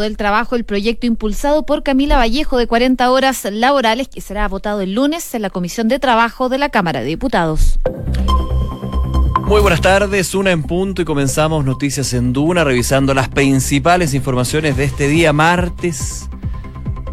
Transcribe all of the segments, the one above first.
del Trabajo el proyecto impulsado por Camila Vallejo de 40 horas laborales que será votado el lunes en la Comisión de Trabajo de la Cámara de Diputados. Muy buenas tardes, una en punto y comenzamos Noticias en Duna revisando las principales informaciones de este día martes.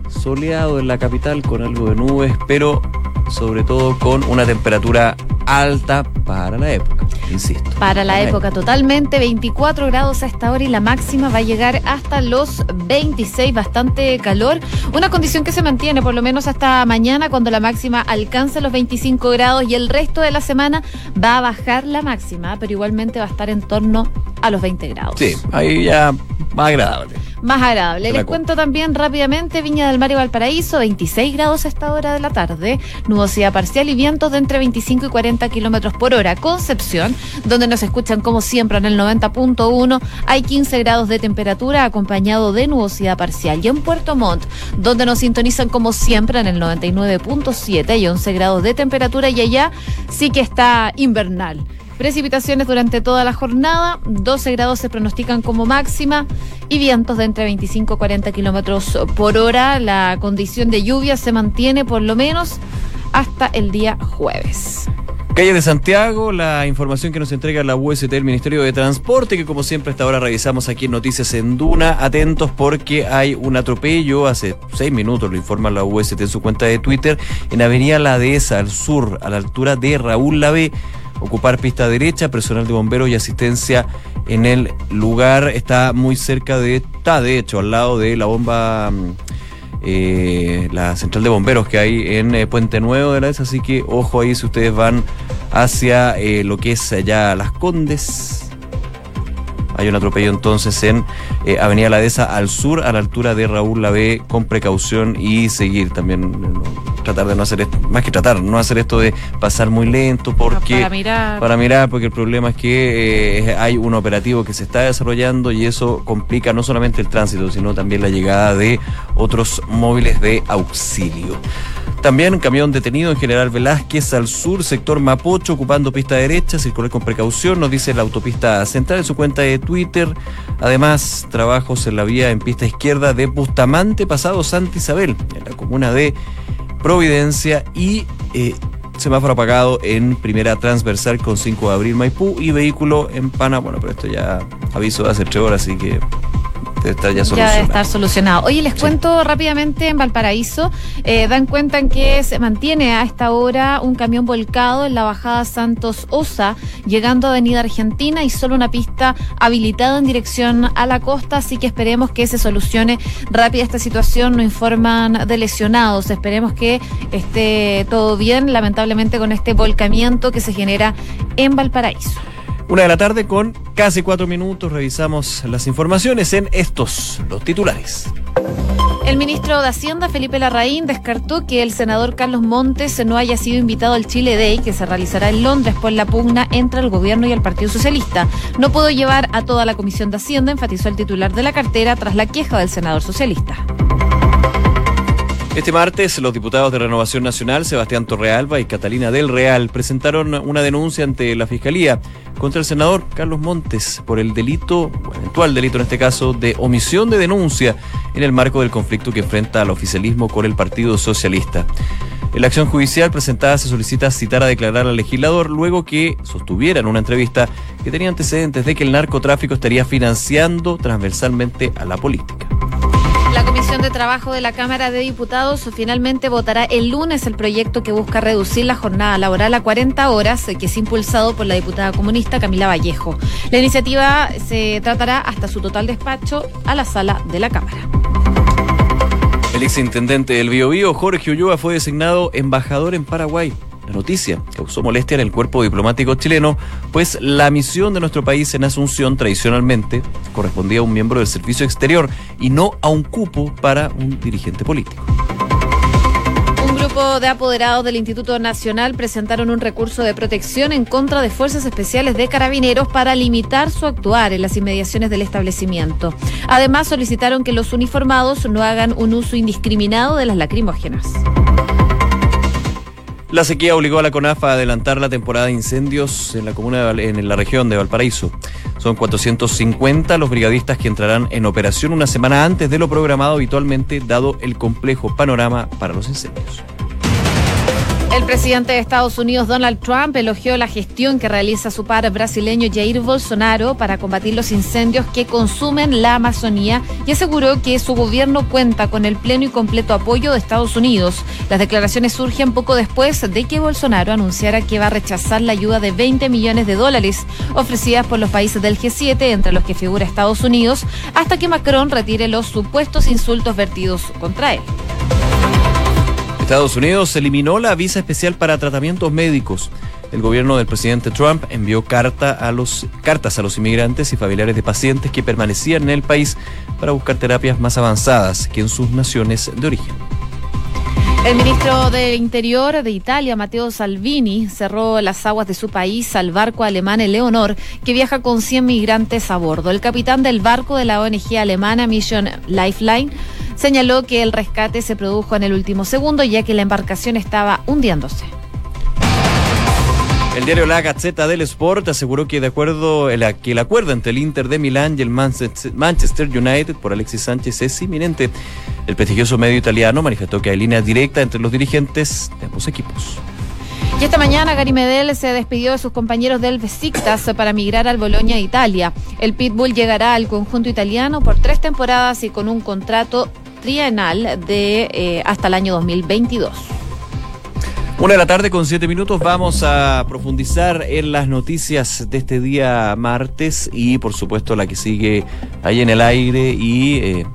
Soleado en la capital con algo de nubes, pero sobre todo con una temperatura alta para la época, insisto. Para la época totalmente, 24 grados a esta hora y la máxima va a llegar hasta los 26, bastante calor. Una condición que se mantiene por lo menos hasta mañana cuando la máxima alcance los 25 grados y el resto de la semana va a bajar la máxima, pero igualmente va a estar en torno a los 20 grados. Sí, ahí ya más agradable más agradable. Les cuento también rápidamente Viña del Mar y Valparaíso, 26 grados a esta hora de la tarde, nubosidad parcial y vientos de entre 25 y 40 kilómetros por hora. Concepción, donde nos escuchan como siempre en el 90.1, hay 15 grados de temperatura acompañado de nubosidad parcial. Y en Puerto Montt, donde nos sintonizan como siempre en el 99.7, y 11 grados de temperatura y allá sí que está invernal. Precipitaciones durante toda la jornada, 12 grados se pronostican como máxima y vientos de entre 25 y 40 kilómetros por hora. La condición de lluvia se mantiene por lo menos hasta el día jueves. Calle de Santiago, la información que nos entrega la UST, el Ministerio de Transporte, que como siempre hasta ahora revisamos aquí en Noticias en Duna. Atentos porque hay un atropello, hace seis minutos lo informa la UST en su cuenta de Twitter, en Avenida La Dehesa, al sur, a la altura de Raúl Lave ocupar pista derecha, personal de bomberos y asistencia en el lugar. Está muy cerca de, está de hecho al lado de la bomba, mm, eh, la central de bomberos que hay en eh, Puente Nuevo de la así que ojo ahí si ustedes van hacia eh, lo que es allá Las Condes. Hay un atropello entonces en Avenida La Dehesa al sur, a la altura de Raúl La B, con precaución y seguir también tratar de no hacer esto, más que tratar, no hacer esto de pasar muy lento porque para mirar, para mirar porque el problema es que eh, hay un operativo que se está desarrollando y eso complica no solamente el tránsito, sino también la llegada de otros móviles de auxilio. También camión detenido en General Velázquez al sur, sector Mapocho, ocupando pista derecha, circular con precaución, nos dice la autopista central en su cuenta de Twitter. Además, trabajos en la vía en pista izquierda de Bustamante, pasado Santa Isabel, en la comuna de Providencia y eh, semáforo apagado en primera transversal con 5 de abril Maipú y vehículo en Pana. Bueno, pero esto ya aviso de hace tres horas, así que estar ya solucionado. Ya debe estar solucionado. Oye, les cuento rápidamente en Valparaíso, eh, dan cuenta en que se mantiene a esta hora un camión volcado en la bajada Santos Osa, llegando a Avenida Argentina y solo una pista habilitada en dirección a la costa, así que esperemos que se solucione rápida esta situación, no informan de lesionados, esperemos que esté todo bien, lamentablemente con este volcamiento que se genera en Valparaíso. Una de la tarde con casi cuatro minutos revisamos las informaciones en estos, los titulares. El ministro de Hacienda, Felipe Larraín, descartó que el senador Carlos Montes no haya sido invitado al Chile Day, que se realizará en Londres por la pugna entre el gobierno y el Partido Socialista. No puedo llevar a toda la Comisión de Hacienda, enfatizó el titular de la cartera tras la queja del senador socialista. Este martes, los diputados de Renovación Nacional, Sebastián Torrealba y Catalina del Real, presentaron una denuncia ante la Fiscalía contra el senador Carlos Montes por el delito, o eventual delito en este caso, de omisión de denuncia en el marco del conflicto que enfrenta al oficialismo con el Partido Socialista. En la acción judicial presentada se solicita citar a declarar al legislador luego que sostuviera en una entrevista que tenía antecedentes de que el narcotráfico estaría financiando transversalmente a la política. Comisión de Trabajo de la Cámara de Diputados finalmente votará el lunes el proyecto que busca reducir la jornada laboral a 40 horas, que es impulsado por la diputada comunista Camila Vallejo. La iniciativa se tratará hasta su total despacho a la sala de la Cámara. El exintendente del Biobío, Jorge Ulloa, fue designado embajador en Paraguay. Noticia causó molestia en el cuerpo diplomático chileno, pues la misión de nuestro país en Asunción tradicionalmente correspondía a un miembro del servicio exterior y no a un cupo para un dirigente político. Un grupo de apoderados del Instituto Nacional presentaron un recurso de protección en contra de fuerzas especiales de carabineros para limitar su actuar en las inmediaciones del establecimiento. Además, solicitaron que los uniformados no hagan un uso indiscriminado de las lacrimógenas. La sequía obligó a la CONAF a adelantar la temporada de incendios en la comuna en la región de Valparaíso. Son 450 los brigadistas que entrarán en operación una semana antes de lo programado habitualmente, dado el complejo panorama para los incendios. El presidente de Estados Unidos, Donald Trump, elogió la gestión que realiza su par brasileño Jair Bolsonaro para combatir los incendios que consumen la Amazonía y aseguró que su gobierno cuenta con el pleno y completo apoyo de Estados Unidos. Las declaraciones surgen poco después de que Bolsonaro anunciara que va a rechazar la ayuda de 20 millones de dólares ofrecidas por los países del G7, entre los que figura Estados Unidos, hasta que Macron retire los supuestos insultos vertidos contra él. Estados Unidos eliminó la visa especial para tratamientos médicos. El gobierno del presidente Trump envió cartas a los inmigrantes y familiares de pacientes que permanecían en el país para buscar terapias más avanzadas que en sus naciones de origen. El ministro de Interior de Italia, Matteo Salvini, cerró las aguas de su país al barco alemán El Leonor, que viaja con 100 migrantes a bordo. El capitán del barco de la ONG alemana Mission Lifeline señaló que el rescate se produjo en el último segundo ya que la embarcación estaba hundiéndose. El diario La Gazzetta del Sport aseguró que de acuerdo que el acuerdo entre el Inter de Milán y el Manchester United por Alexis Sánchez es inminente. El prestigioso medio italiano manifestó que hay línea directa entre los dirigentes de ambos equipos. Y esta mañana Gary Medel se despidió de sus compañeros del Besiktas para migrar al Boloña de Italia. El Pitbull llegará al conjunto italiano por tres temporadas y con un contrato trienal de eh, hasta el año 2022. Una de la tarde con siete minutos vamos a profundizar en las noticias de este día martes y por supuesto la que sigue ahí en el aire y eh,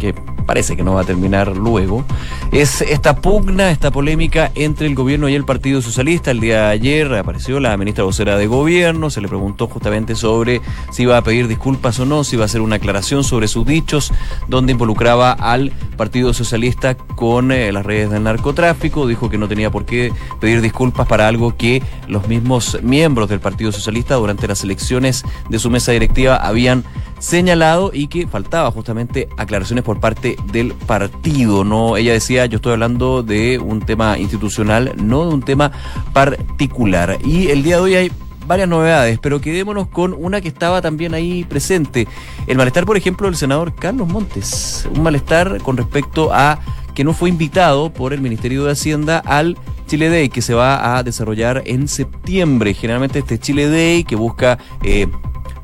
que parece que no va a terminar luego, es esta pugna, esta polémica entre el gobierno y el Partido Socialista. El día de ayer apareció la ministra vocera de gobierno, se le preguntó justamente sobre si iba a pedir disculpas o no, si iba a hacer una aclaración sobre sus dichos, donde involucraba al Partido Socialista con eh, las redes del narcotráfico. Dijo que no tenía por qué pedir disculpas para algo que los mismos miembros del Partido Socialista durante las elecciones de su mesa directiva habían señalado y que faltaba justamente aclaraciones por parte del partido. No, ella decía, yo estoy hablando de un tema institucional, no de un tema particular. Y el día de hoy hay varias novedades, pero quedémonos con una que estaba también ahí presente. El malestar, por ejemplo, del senador Carlos Montes. Un malestar con respecto a que no fue invitado por el Ministerio de Hacienda al Chile Day que se va a desarrollar en septiembre. Generalmente este Chile Day que busca eh,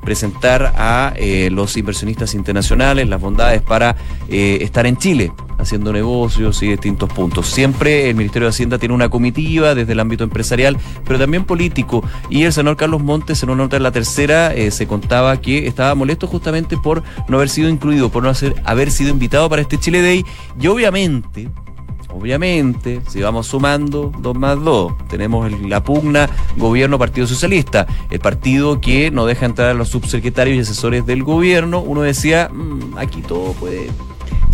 presentar a eh, los inversionistas internacionales las bondades para eh, estar en Chile haciendo negocios y distintos puntos. Siempre el Ministerio de Hacienda tiene una comitiva desde el ámbito empresarial, pero también político. Y el senador Carlos Montes, en una nota de la tercera, eh, se contaba que estaba molesto justamente por no haber sido incluido, por no haber sido invitado para este Chile Day. Y obviamente, Obviamente, si vamos sumando dos más dos, tenemos la pugna gobierno-partido socialista, el partido que no deja entrar a los subsecretarios y asesores del gobierno. Uno decía, mm, aquí todo puede...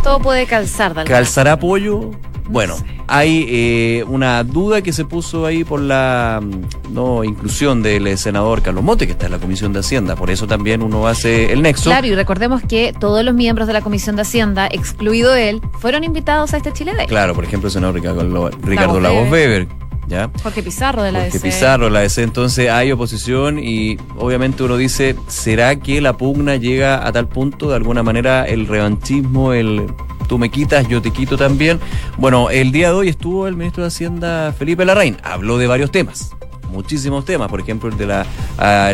Todo puede calzar. ¿Calzar apoyo? Bueno, hay eh, una duda que se puso ahí por la mm, no inclusión del eh, senador Carlos Monte, que está en la Comisión de Hacienda. Por eso también uno hace el nexo. Claro, y recordemos que todos los miembros de la Comisión de Hacienda, excluido él, fueron invitados a este Chile Day. Claro, por ejemplo, el senador Ricardo, Ricardo Lagos Weber. ¿Ya? Jorge Pizarro de la Jorge Pizarro de la DC. Entonces hay oposición y obviamente uno dice, ¿será que la pugna llega a tal punto, de alguna manera, el revanchismo, el tú me quitas, yo te quito también. Bueno, el día de hoy estuvo el ministro de Hacienda Felipe Larraín, habló de varios temas muchísimos temas, por ejemplo el de la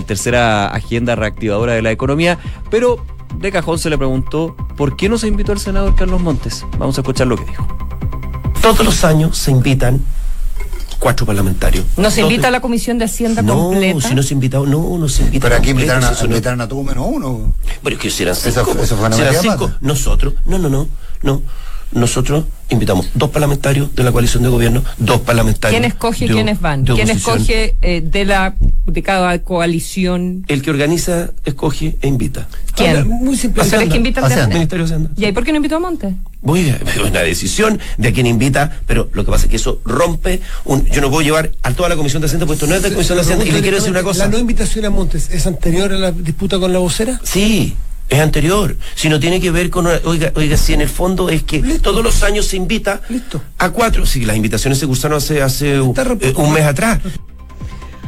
tercera agenda reactivadora de la economía, pero de cajón se le preguntó por qué no se invitó al senador Carlos Montes. Vamos a escuchar lo que dijo. Todos los años se invitan cuatro parlamentarios. ¿No se invita a la Comisión de Hacienda no, completa? No, si no se invita, no, no se invita. Pero aquí invitaron a, invitaron a todo menos uno. Pero es que serán cinco. Fue serán cinco. Nosotros, no, no, no, no nosotros invitamos dos parlamentarios de la coalición de gobierno, dos parlamentarios. ¿Quién escoge quiénes van? ¿Quién escoge eh, de la de cada coalición? El que organiza, escoge e invita. ¿Quién? muy simple. ¿O que invitan al Ministerio de Hacienda. ¿Y ahí por qué no invitó a Montes? Muy es una decisión de a quién invita, pero lo que pasa es que eso rompe un, yo no puedo llevar a toda la Comisión de Hacienda, puesto no es de la Comisión de Hacienda, y le quiero decir una cosa. ¿La no invitación a Montes es anterior a la disputa con la vocera? Sí, Es anterior. Si no tiene que ver con. oiga, oiga, si en el fondo es que todos los años se invita a cuatro. Si las invitaciones se cursaron hace, hace un mes atrás.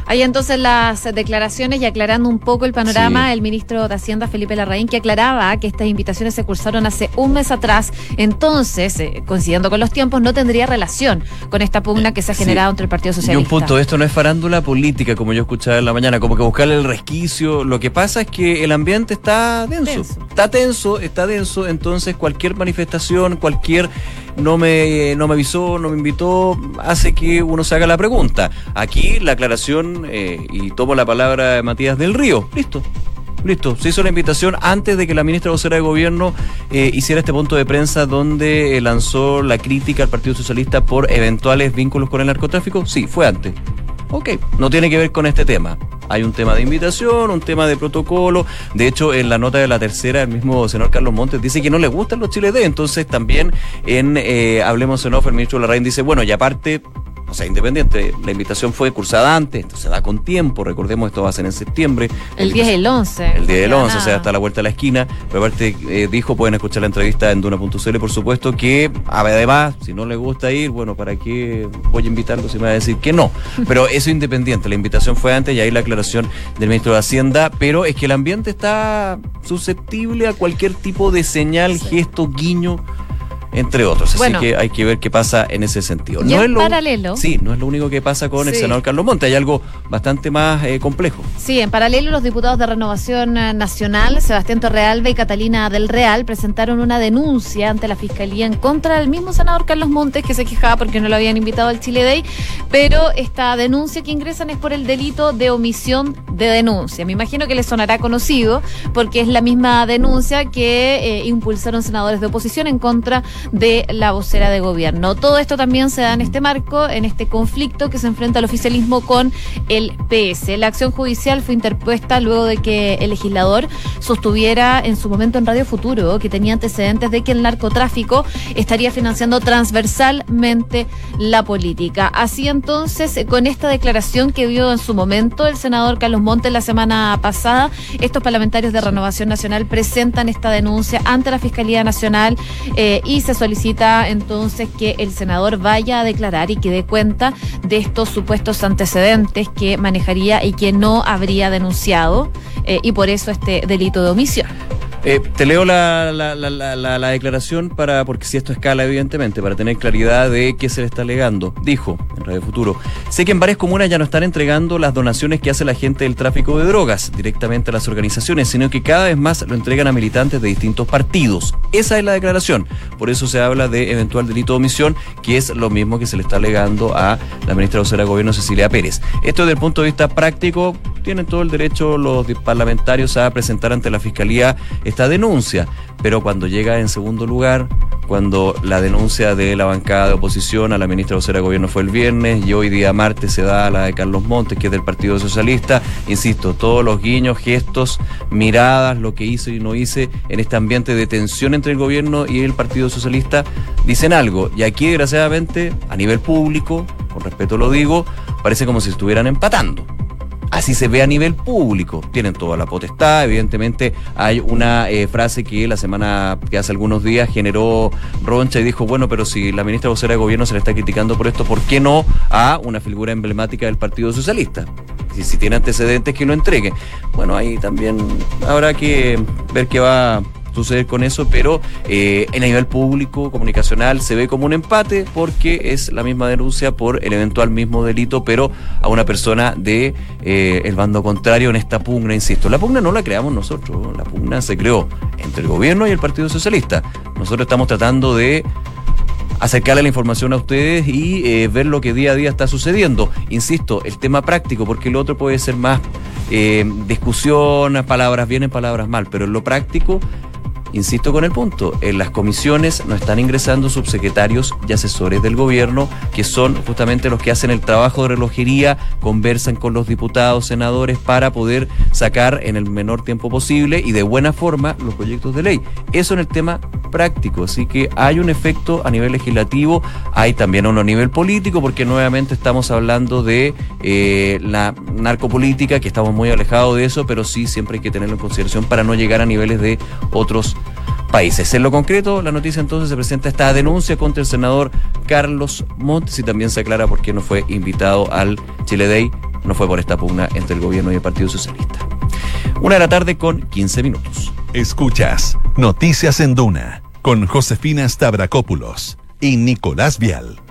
Hay entonces las declaraciones y aclarando un poco el panorama, el ministro de Hacienda, Felipe Larraín, que aclaraba que estas invitaciones se cursaron hace un mes atrás. Entonces, eh, coincidiendo con los tiempos, no tendría relación con esta pugna que se ha generado entre el Partido Socialista. Y un punto, esto no es farándula política, como yo escuchaba en la mañana, como que buscarle el resquicio. Lo que pasa es que el ambiente está denso. Está tenso, está denso, entonces cualquier manifestación, cualquier no me, no me avisó, no me invitó, hace que uno se haga la pregunta. Aquí la aclaración, eh, y tomo la palabra Matías del Río, listo. Listo, se hizo la invitación antes de que la ministra vocera de gobierno eh, hiciera este punto de prensa donde eh, lanzó la crítica al Partido Socialista por eventuales vínculos con el narcotráfico. Sí, fue antes. Ok, no tiene que ver con este tema. Hay un tema de invitación, un tema de protocolo. De hecho, en la nota de la tercera, el mismo senador Carlos Montes dice que no le gustan los chiles de. Entonces, también en Hablemos en Off, el ministro Larraín dice, bueno, y aparte o sea, independiente. La invitación fue cursada antes, esto se da con tiempo, recordemos, esto va a ser en septiembre. El 10 del 11. El 10 del 11, o sea, hasta la vuelta a la esquina. Pero aparte eh, dijo, pueden escuchar la entrevista en Duna.cl, por supuesto, que además, si no le gusta ir, bueno, ¿para qué voy a invitarlo si me va a decir que no? Pero eso independiente, la invitación fue antes y ahí la aclaración del ministro de Hacienda, pero es que el ambiente está susceptible a cualquier tipo de señal, gesto, guiño entre otros. Así que hay que ver qué pasa en ese sentido. no es lo, paralelo. Sí, no es lo único que pasa con el senador Carlos Monte, hay algo bastante más eh, complejo. Sí, en paralelo los diputados de Renovación eh, Nacional, Sebastián Torrealba y Catalina del Real, presentaron una denuncia ante la Fiscalía en contra del mismo senador Carlos Montes que se quejaba porque no lo habían invitado al Chile Day, pero esta denuncia que ingresan es por el delito de omisión de denuncia. Me imagino que les sonará conocido porque es la misma denuncia que eh, impulsaron senadores de oposición en contra de la vocera de gobierno. Todo esto también se da en este marco, en este conflicto que se enfrenta el oficialismo con el PS. La acción judicial fue interpuesta luego de que el legislador sostuviera en su momento en Radio Futuro que tenía antecedentes de que el narcotráfico estaría financiando transversalmente la política. Así entonces, con esta declaración que dio en su momento el senador Carlos Montes la semana pasada, estos parlamentarios de Renovación Nacional presentan esta denuncia ante la Fiscalía Nacional eh, y se solicita entonces que el senador vaya a declarar y que dé cuenta de estos supuestos antecedentes que manejaría y que no habría denunciado eh, y por eso este delito de omisión. Eh, te leo la, la, la, la, declaración para, porque si esto escala, evidentemente, para tener claridad de qué se le está alegando. Dijo en Radio Futuro: Sé que en varias comunas ya no están entregando las donaciones que hace la gente del tráfico de drogas directamente a las organizaciones, sino que cada vez más lo entregan a militantes de distintos partidos. Esa es la declaración. Por eso se habla de eventual delito de omisión, que es lo mismo que se le está alegando a la ministra vocera de Gobierno, Cecilia Pérez. Esto desde el punto de vista práctico, tienen todo el derecho los parlamentarios a presentar ante la Fiscalía esta denuncia, pero cuando llega en segundo lugar, cuando la denuncia de la bancada de oposición a la ministra vocera de gobierno fue el viernes y hoy día martes se da la de Carlos Montes, que es del Partido Socialista, insisto, todos los guiños, gestos, miradas, lo que hice y no hice en este ambiente de tensión entre el gobierno y el Partido Socialista, dicen algo. Y aquí, desgraciadamente, a nivel público, con respeto lo digo, parece como si estuvieran empatando así se ve a nivel público. Tienen toda la potestad, evidentemente hay una eh, frase que la semana, que hace algunos días generó Roncha y dijo, bueno, pero si la ministra vocera de gobierno se le está criticando por esto, ¿por qué no a una figura emblemática del Partido Socialista? Si, si tiene antecedentes, que lo entregue. Bueno, ahí también habrá que ver qué va suceder con eso, pero eh, en el nivel público, comunicacional, se ve como un empate porque es la misma denuncia por el eventual mismo delito, pero a una persona de eh, el bando contrario en esta pugna, insisto. La pugna no la creamos nosotros, la pugna se creó entre el gobierno y el Partido Socialista. Nosotros estamos tratando de acercarle la información a ustedes y eh, ver lo que día a día está sucediendo. Insisto, el tema práctico, porque el otro puede ser más eh, discusión, palabras bien, palabras mal, pero en lo práctico insisto con el punto, en las comisiones no están ingresando subsecretarios y asesores del gobierno, que son justamente los que hacen el trabajo de relojería, conversan con los diputados, senadores, para poder sacar en el menor tiempo posible y de buena forma los proyectos de ley. Eso en el tema práctico, así que hay un efecto a nivel legislativo, hay también uno a nivel político, porque nuevamente estamos hablando de eh, la narcopolítica, que estamos muy alejados de eso, pero sí siempre hay que tenerlo en consideración para no llegar a niveles de otros países. En lo concreto, la noticia entonces se presenta esta denuncia contra el senador Carlos Montes y también se aclara por qué no fue invitado al Chile Day, no fue por esta pugna entre el gobierno y el Partido Socialista. Una de la tarde con 15 minutos. Escuchas Noticias en Duna con Josefina Stavrakopoulos y Nicolás Vial.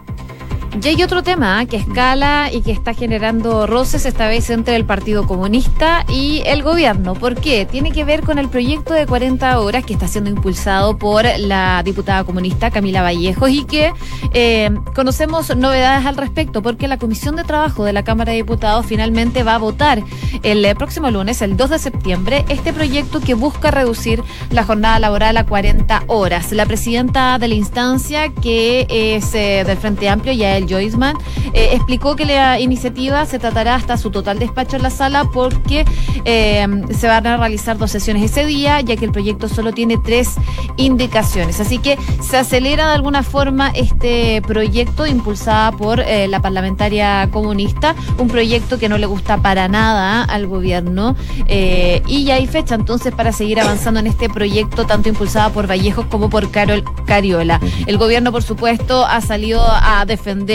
Y hay otro tema que escala y que está generando roces esta vez entre el Partido Comunista y el gobierno. ¿Por qué? Tiene que ver con el proyecto de 40 horas que está siendo impulsado por la diputada comunista Camila Vallejos y que eh, conocemos novedades al respecto porque la Comisión de Trabajo de la Cámara de Diputados finalmente va a votar el próximo lunes, el 2 de septiembre, este proyecto que busca reducir la jornada laboral a 40 horas. La presidenta de la instancia, que es eh, del Frente Amplio, ya el Joisman, eh, explicó que la iniciativa se tratará hasta su total despacho en la sala porque eh, se van a realizar dos sesiones ese día, ya que el proyecto solo tiene tres indicaciones. Así que se acelera de alguna forma este proyecto impulsada por eh, la parlamentaria comunista, un proyecto que no le gusta para nada al gobierno y ya hay fecha entonces para seguir avanzando en este proyecto, tanto impulsada por Vallejos como por Carol Cariola. El gobierno, por supuesto, ha salido a defender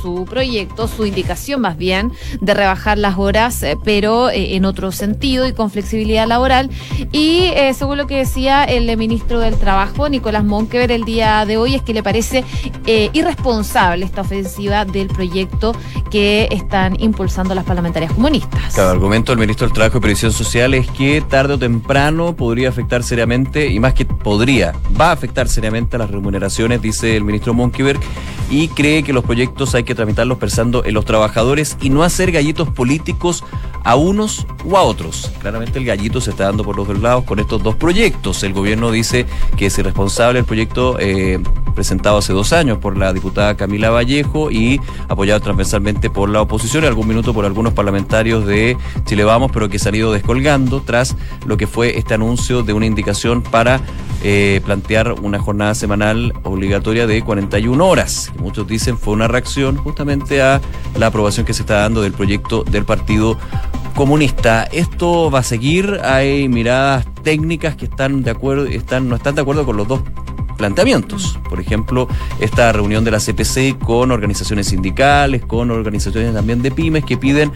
su proyecto, su indicación más bien, de rebajar las horas, eh, pero eh, en otro sentido y con flexibilidad laboral. Y eh, según lo que decía el ministro del Trabajo, Nicolás Monkever, el día de hoy, es que le parece irresponsable esta ofensiva del proyecto que están impulsando las parlamentarias comunistas. Cada argumento del ministro del Trabajo y Previsión Social es que tarde o temprano podría afectar seriamente, y más que podría, va a afectar seriamente a las remuneraciones, dice el ministro Monkeberg, y cree que los proyectos hay que tramitarlos pensando en los trabajadores y no hacer gallitos políticos a unos o a otros. Claramente el gallito se está dando por los dos lados con estos dos proyectos. El gobierno dice que es irresponsable el proyecto eh, presentado hace dos años por la diputada Camila Vallejo y apoyado transversalmente por la oposición y algún minuto por algunos parlamentarios de Chile Vamos, pero que se han ido descolgando tras lo que fue este anuncio de una indicación para eh, plantear una jornada semanal obligatoria de 41 horas, muchos dicen fue una reacción justamente a la aprobación que se está dando del proyecto del Partido Comunista. Esto va a seguir, hay miradas técnicas que están de acuerdo, están, no están de acuerdo con los dos planteamientos. Por ejemplo, esta reunión de la CPC con organizaciones sindicales, con organizaciones también de pymes que piden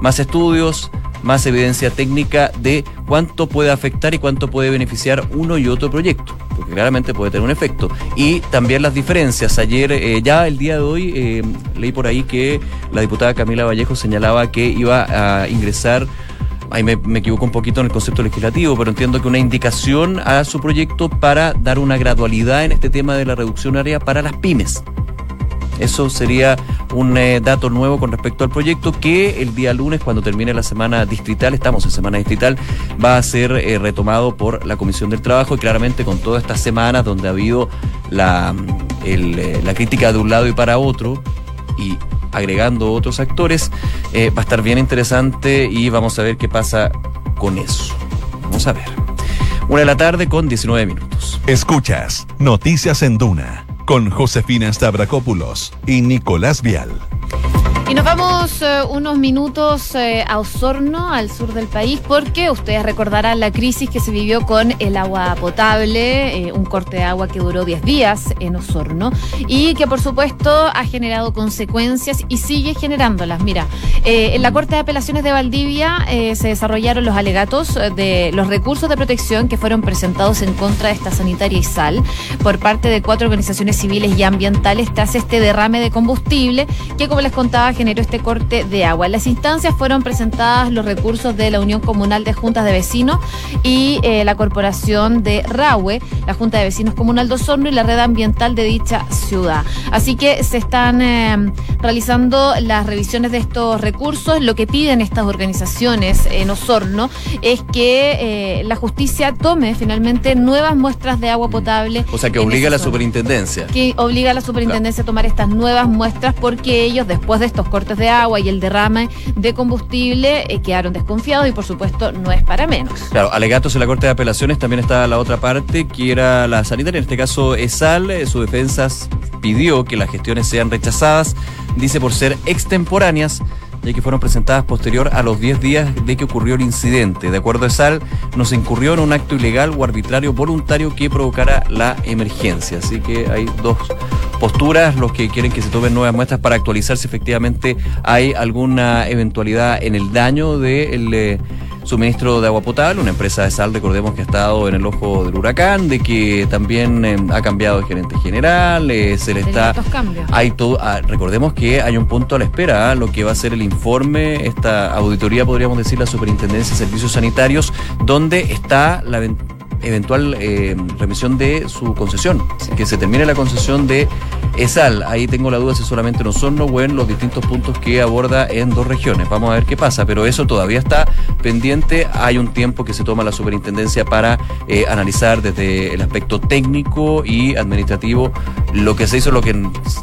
más estudios, más evidencia técnica de cuánto puede afectar y cuánto puede beneficiar uno y otro proyecto, porque claramente puede tener un efecto. Y también las diferencias. Ayer, eh, ya el día de hoy, eh, leí por ahí que la diputada Camila Vallejo señalaba que iba a ingresar ahí me, me, equivoco un poquito en el concepto legislativo, pero entiendo que una indicación a su proyecto para dar una gradualidad en este tema de la reducción área para las pymes. Eso sería un eh, dato nuevo con respecto al proyecto que el día lunes, cuando termine la semana distrital, estamos en semana distrital, va a ser eh, retomado por la Comisión del Trabajo y claramente con todas estas semanas donde ha habido la, eh, la crítica de un lado y para otro y agregando otros actores, va a estar bien interesante y vamos a ver qué pasa con eso. Vamos a ver. Una de la tarde con 19 minutos. Escuchas Noticias en Duna con Josefina Stavrakopoulos y Nicolás Vial. Nos vamos eh, unos minutos eh, a Osorno, al sur del país, porque ustedes recordarán la crisis que se vivió con el agua potable, eh, un corte de agua que duró 10 días en Osorno y que por supuesto ha generado consecuencias y sigue generándolas. Mira, en la Corte de Apelaciones de Valdivia se desarrollaron los alegatos de los recursos de protección que fueron presentados en contra de esta sanitaria y sal por parte de cuatro organizaciones civiles y ambientales tras este derrame de combustible que, como les contaba, generó este corte de agua. En las instancias fueron presentadas los recursos de la Unión Comunal de Juntas de Vecinos y eh, la Corporación de Rahue, la Junta de Vecinos Comunal de Osorno y la red ambiental de dicha ciudad. Así que se están eh, realizando las revisiones de estos recursos. Lo que piden estas organizaciones en Osorno es que eh, la justicia tome finalmente nuevas muestras de agua potable. O sea, que obliga a la superintendencia. Que obliga a la superintendencia a tomar estas nuevas muestras porque ellos, después de estos cortes de agua y el derrame de combustible, eh, quedaron desconfiados y, por supuesto, no es para menos. Claro, alegatos en la Corte de Apelaciones también está la otra parte, que era la sanitaria, en este caso ESAL, eh, su defensa pidió que las gestiones sean rechazadas, dice por ser extemporáneas ya que fueron presentadas posterior a los 10 días de que ocurrió el incidente. De acuerdo a SAL, no se incurrió en un acto ilegal o arbitrario voluntario que provocara la emergencia. Así que hay dos posturas, los que quieren que se tomen nuevas muestras para actualizar si efectivamente hay alguna eventualidad en el daño del... De eh, suministro de agua potable, una empresa de sal, recordemos que ha estado en el ojo del huracán, de que también eh, ha cambiado de gerente general, eh, se le está... Hay todo, ah, recordemos que hay un punto a la espera, ¿ah? lo que va a ser el informe, esta auditoría, podríamos decir, la Superintendencia de Servicios Sanitarios, donde está la eventual eh, remisión de su concesión, que se termine la concesión de ESAL. Ahí tengo la duda si solamente en Osorno o en los distintos puntos que aborda en dos regiones. Vamos a ver qué pasa, pero eso todavía está pendiente. Hay un tiempo que se toma la superintendencia para eh, analizar desde el aspecto técnico y administrativo lo que se hizo, lo que,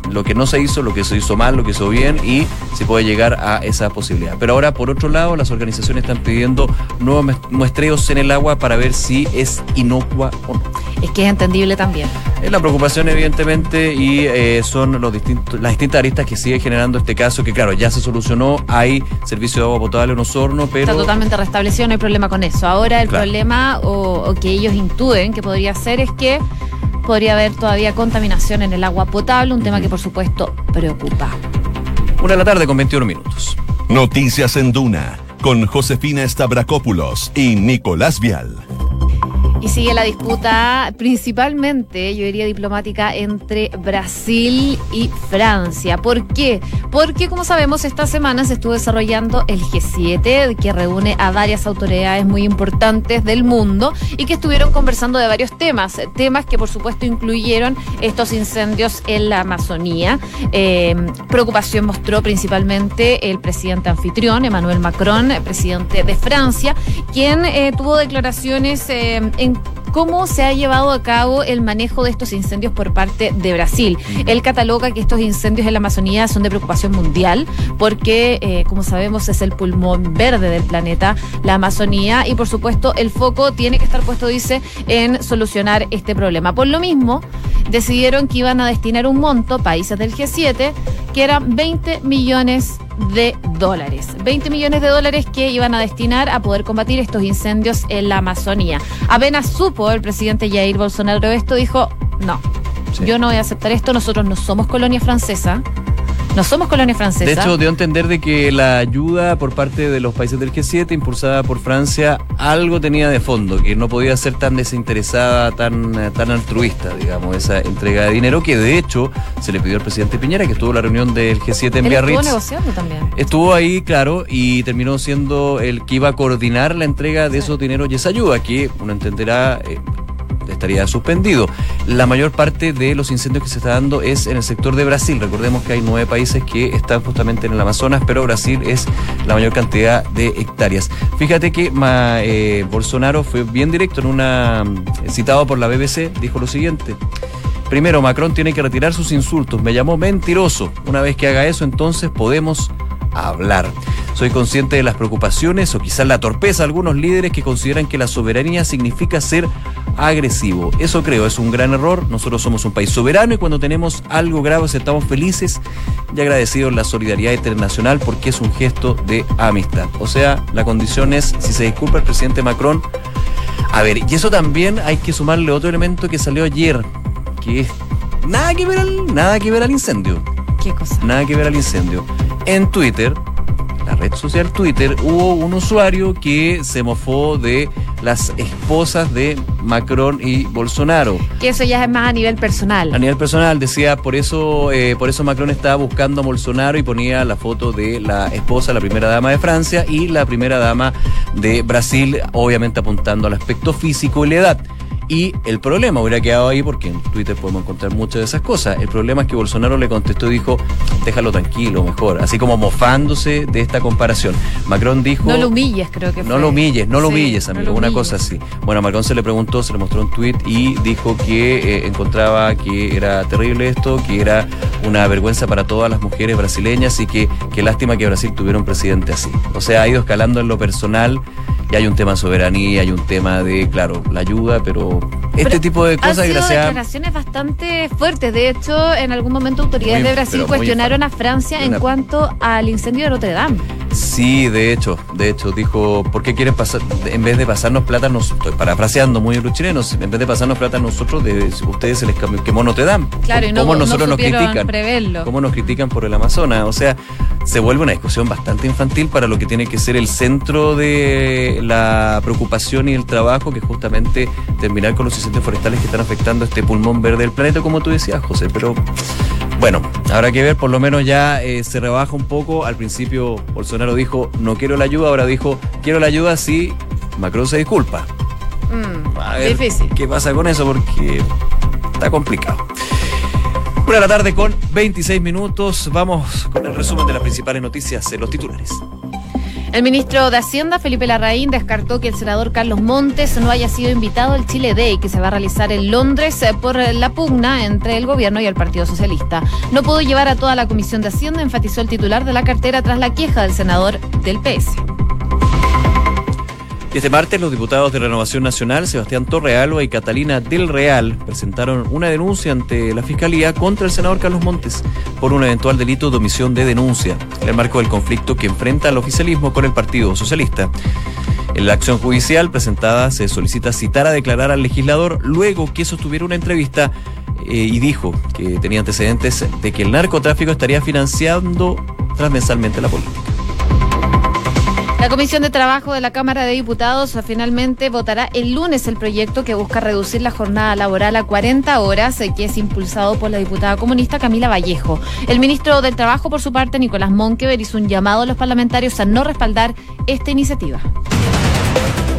lo que no se hizo, lo que se hizo mal, lo que hizo bien y si puede llegar a esa posibilidad. Pero ahora, por otro lado, las organizaciones están pidiendo nuevos muestreos en el agua para ver si es inocua o no. Es que es entendible también. Es la preocupación, evidentemente, y eh, son los distintos, las distintas aristas que sigue generando este caso, que claro, ya se solucionó, hay servicio de agua potable en Osorno, pero... Está totalmente restablecido, no hay problema con eso. Ahora el problema, o, que ellos intuden que podría ser, es que podría haber todavía contaminación en el agua potable, un tema que por supuesto preocupa. Una de la tarde con 21 minutos. Noticias en Duna, con Josefina Stavrakopoulos y Nicolás Vial. Y sigue la disputa principalmente, yo diría diplomática, entre Brasil y Francia. ¿Por qué? Porque, como sabemos, esta semana se estuvo desarrollando el G7, que reúne a varias autoridades muy importantes del mundo y que estuvieron conversando de varios temas. Temas que, por supuesto, incluyeron estos incendios en la Amazonía. Eh, preocupación mostró principalmente el presidente anfitrión, Emmanuel Macron, presidente de Francia, quien eh, tuvo declaraciones eh, en cómo se ha llevado a cabo el manejo de estos incendios por parte de Brasil. Él cataloga que estos incendios en la Amazonía son de preocupación mundial porque, eh, como sabemos, es el pulmón verde del planeta, la Amazonía, y por supuesto el foco tiene que estar puesto, dice, en solucionar este problema. Por lo mismo, decidieron que iban a destinar un monto, países del G7, que eran 20 millones de dólares. 20 millones de dólares que iban a destinar a poder combatir estos incendios en la Amazonía. Apenas supo el presidente Jair Bolsonaro esto, dijo, no, yo no voy a aceptar esto, nosotros no somos colonia francesa. No somos colonia francesa. De hecho, dio a entender de que la ayuda por parte de los países del G7, impulsada por Francia, algo tenía de fondo, que no podía ser tan desinteresada, tan, tan altruista, digamos, esa entrega de dinero, que de hecho se le pidió al presidente Piñera, que estuvo en la reunión del G7 en Biarritz. Estuvo negociando también. Estuvo ahí, claro, y terminó siendo el que iba a coordinar la entrega de esos dineros y esa ayuda, que uno entenderá... Eh, estaría suspendido. La mayor parte de los incendios que se está dando es en el sector de Brasil. Recordemos que hay nueve países que están justamente en el Amazonas, pero Brasil es la mayor cantidad de hectáreas. Fíjate que eh, Bolsonaro fue bien directo en una mm, citado por la BBC, dijo lo siguiente. Primero, Macron tiene que retirar sus insultos. Me llamó mentiroso. Una vez que haga eso, entonces podemos hablar. Soy consciente de las preocupaciones o quizás la torpeza de algunos líderes que consideran que la soberanía significa ser agresivo. Eso creo, es un gran error. Nosotros somos un país soberano y cuando tenemos algo grave estamos felices y agradecidos la solidaridad internacional porque es un gesto de amistad. O sea, la condición es, si se disculpa el presidente Macron, a ver, y eso también hay que sumarle otro elemento que salió ayer, que es nada que ver al, nada que ver al incendio. ¿Qué cosa? Nada que ver al incendio. En Twitter, la red social Twitter, hubo un usuario que se mofó de las esposas de Macron y Bolsonaro. Que eso ya es más a nivel personal. A nivel personal, decía, por eso, eh, por eso Macron estaba buscando a Bolsonaro y ponía la foto de la esposa, la primera dama de Francia y la primera dama de Brasil, obviamente apuntando al aspecto físico y la edad. Y el problema hubiera quedado ahí porque en Twitter podemos encontrar muchas de esas cosas. El problema es que Bolsonaro le contestó y dijo, déjalo tranquilo, mejor. Así como mofándose de esta comparación. Macron dijo... No lo humilles, creo que No lo humilles, no lo humilles, amigo. una cosa así. Bueno, a Macron se le preguntó, se le mostró un tweet y dijo que eh, encontraba que era terrible esto, que era una vergüenza para todas las mujeres brasileñas y que, qué lástima que Brasil tuviera un presidente así. O sea, ha ido escalando en lo personal y hay un tema de soberanía, hay un tema de, claro, la ayuda, pero este tipo de cosas, gracias. declaraciones bastante fuertes. De hecho, en algún momento autoridades de Brasil cuestionaron a Francia en cuanto al incendio de Notre Dame. Sí, de hecho, de hecho, dijo, ¿por qué quieren pasar, en vez de pasarnos plata, nos, estoy parafraseando muy los chilenos, en vez de pasarnos plata a nosotros, de, ustedes se les quemó Notre Dame. Claro, y no, ¿Cómo nosotros nos critican? Preverlo. ¿Cómo nos critican por el Amazonas? O sea, se vuelve una discusión bastante infantil para lo que tiene que ser el centro de la preocupación y el trabajo, que justamente terminar con los incendios forestales que están afectando este pulmón verde del planeta, como tú decías, José. Pero bueno, habrá que ver, por lo menos ya eh, se rebaja un poco. Al principio Bolsonaro dijo, no quiero la ayuda, ahora dijo, quiero la ayuda si Macron se disculpa. Mm, difícil. ¿Qué pasa con eso? Porque está complicado. Una de la tarde con 26 minutos. Vamos con el resumen de las principales noticias en los titulares. El ministro de Hacienda, Felipe Larraín, descartó que el senador Carlos Montes no haya sido invitado al Chile Day, que se va a realizar en Londres eh, por la pugna entre el gobierno y el Partido Socialista. No pudo llevar a toda la Comisión de Hacienda, enfatizó el titular de la cartera tras la queja del senador del PS. Este martes, los diputados de Renovación Nacional, Sebastián Torrealba y Catalina del Real, presentaron una denuncia ante la Fiscalía contra el senador Carlos Montes por un eventual delito de omisión de denuncia, en el marco del conflicto que enfrenta al oficialismo con el Partido Socialista. En la acción judicial presentada se solicita citar a declarar al legislador luego que sostuviera una entrevista eh, y dijo que tenía antecedentes de que el narcotráfico estaría financiando transversalmente la política. La Comisión de Trabajo de la Cámara de Diputados finalmente votará el lunes el proyecto que busca reducir la jornada laboral a 40 horas, eh, que es impulsado por la diputada comunista Camila Vallejo. El ministro del Trabajo, por su parte, Nicolás Monkever, hizo un llamado a los parlamentarios a no respaldar esta iniciativa.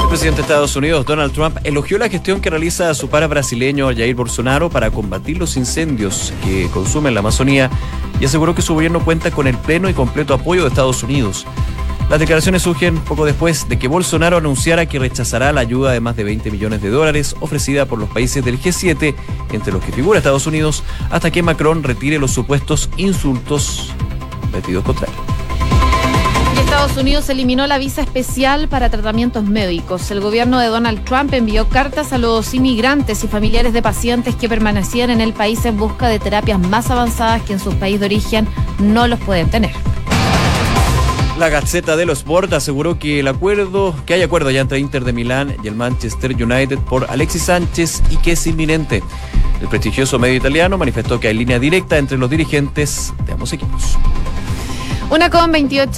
El presidente de Estados Unidos, Donald Trump, elogió la gestión que realiza su para brasileño Jair Bolsonaro para combatir los incendios que consumen la Amazonía y aseguró que su gobierno cuenta con el pleno y completo apoyo de Estados Unidos. Las declaraciones surgen poco después de que Bolsonaro anunciara que rechazará la ayuda de más de 20 millones de dólares ofrecida por los países del G7, entre los que figura Estados Unidos, hasta que Macron retire los supuestos insultos metidos contra él. Estados Unidos eliminó la visa especial para tratamientos médicos. El gobierno de Donald Trump envió cartas a los inmigrantes y familiares de pacientes que permanecían en el país en busca de terapias más avanzadas que en su país de origen no los pueden tener. La Gaceta de los Sport aseguró que el acuerdo, que hay acuerdo ya entre Inter de Milán y el Manchester United por Alexis Sánchez y que es inminente. El prestigioso medio italiano manifestó que hay línea directa entre los dirigentes de ambos equipos. Una con 28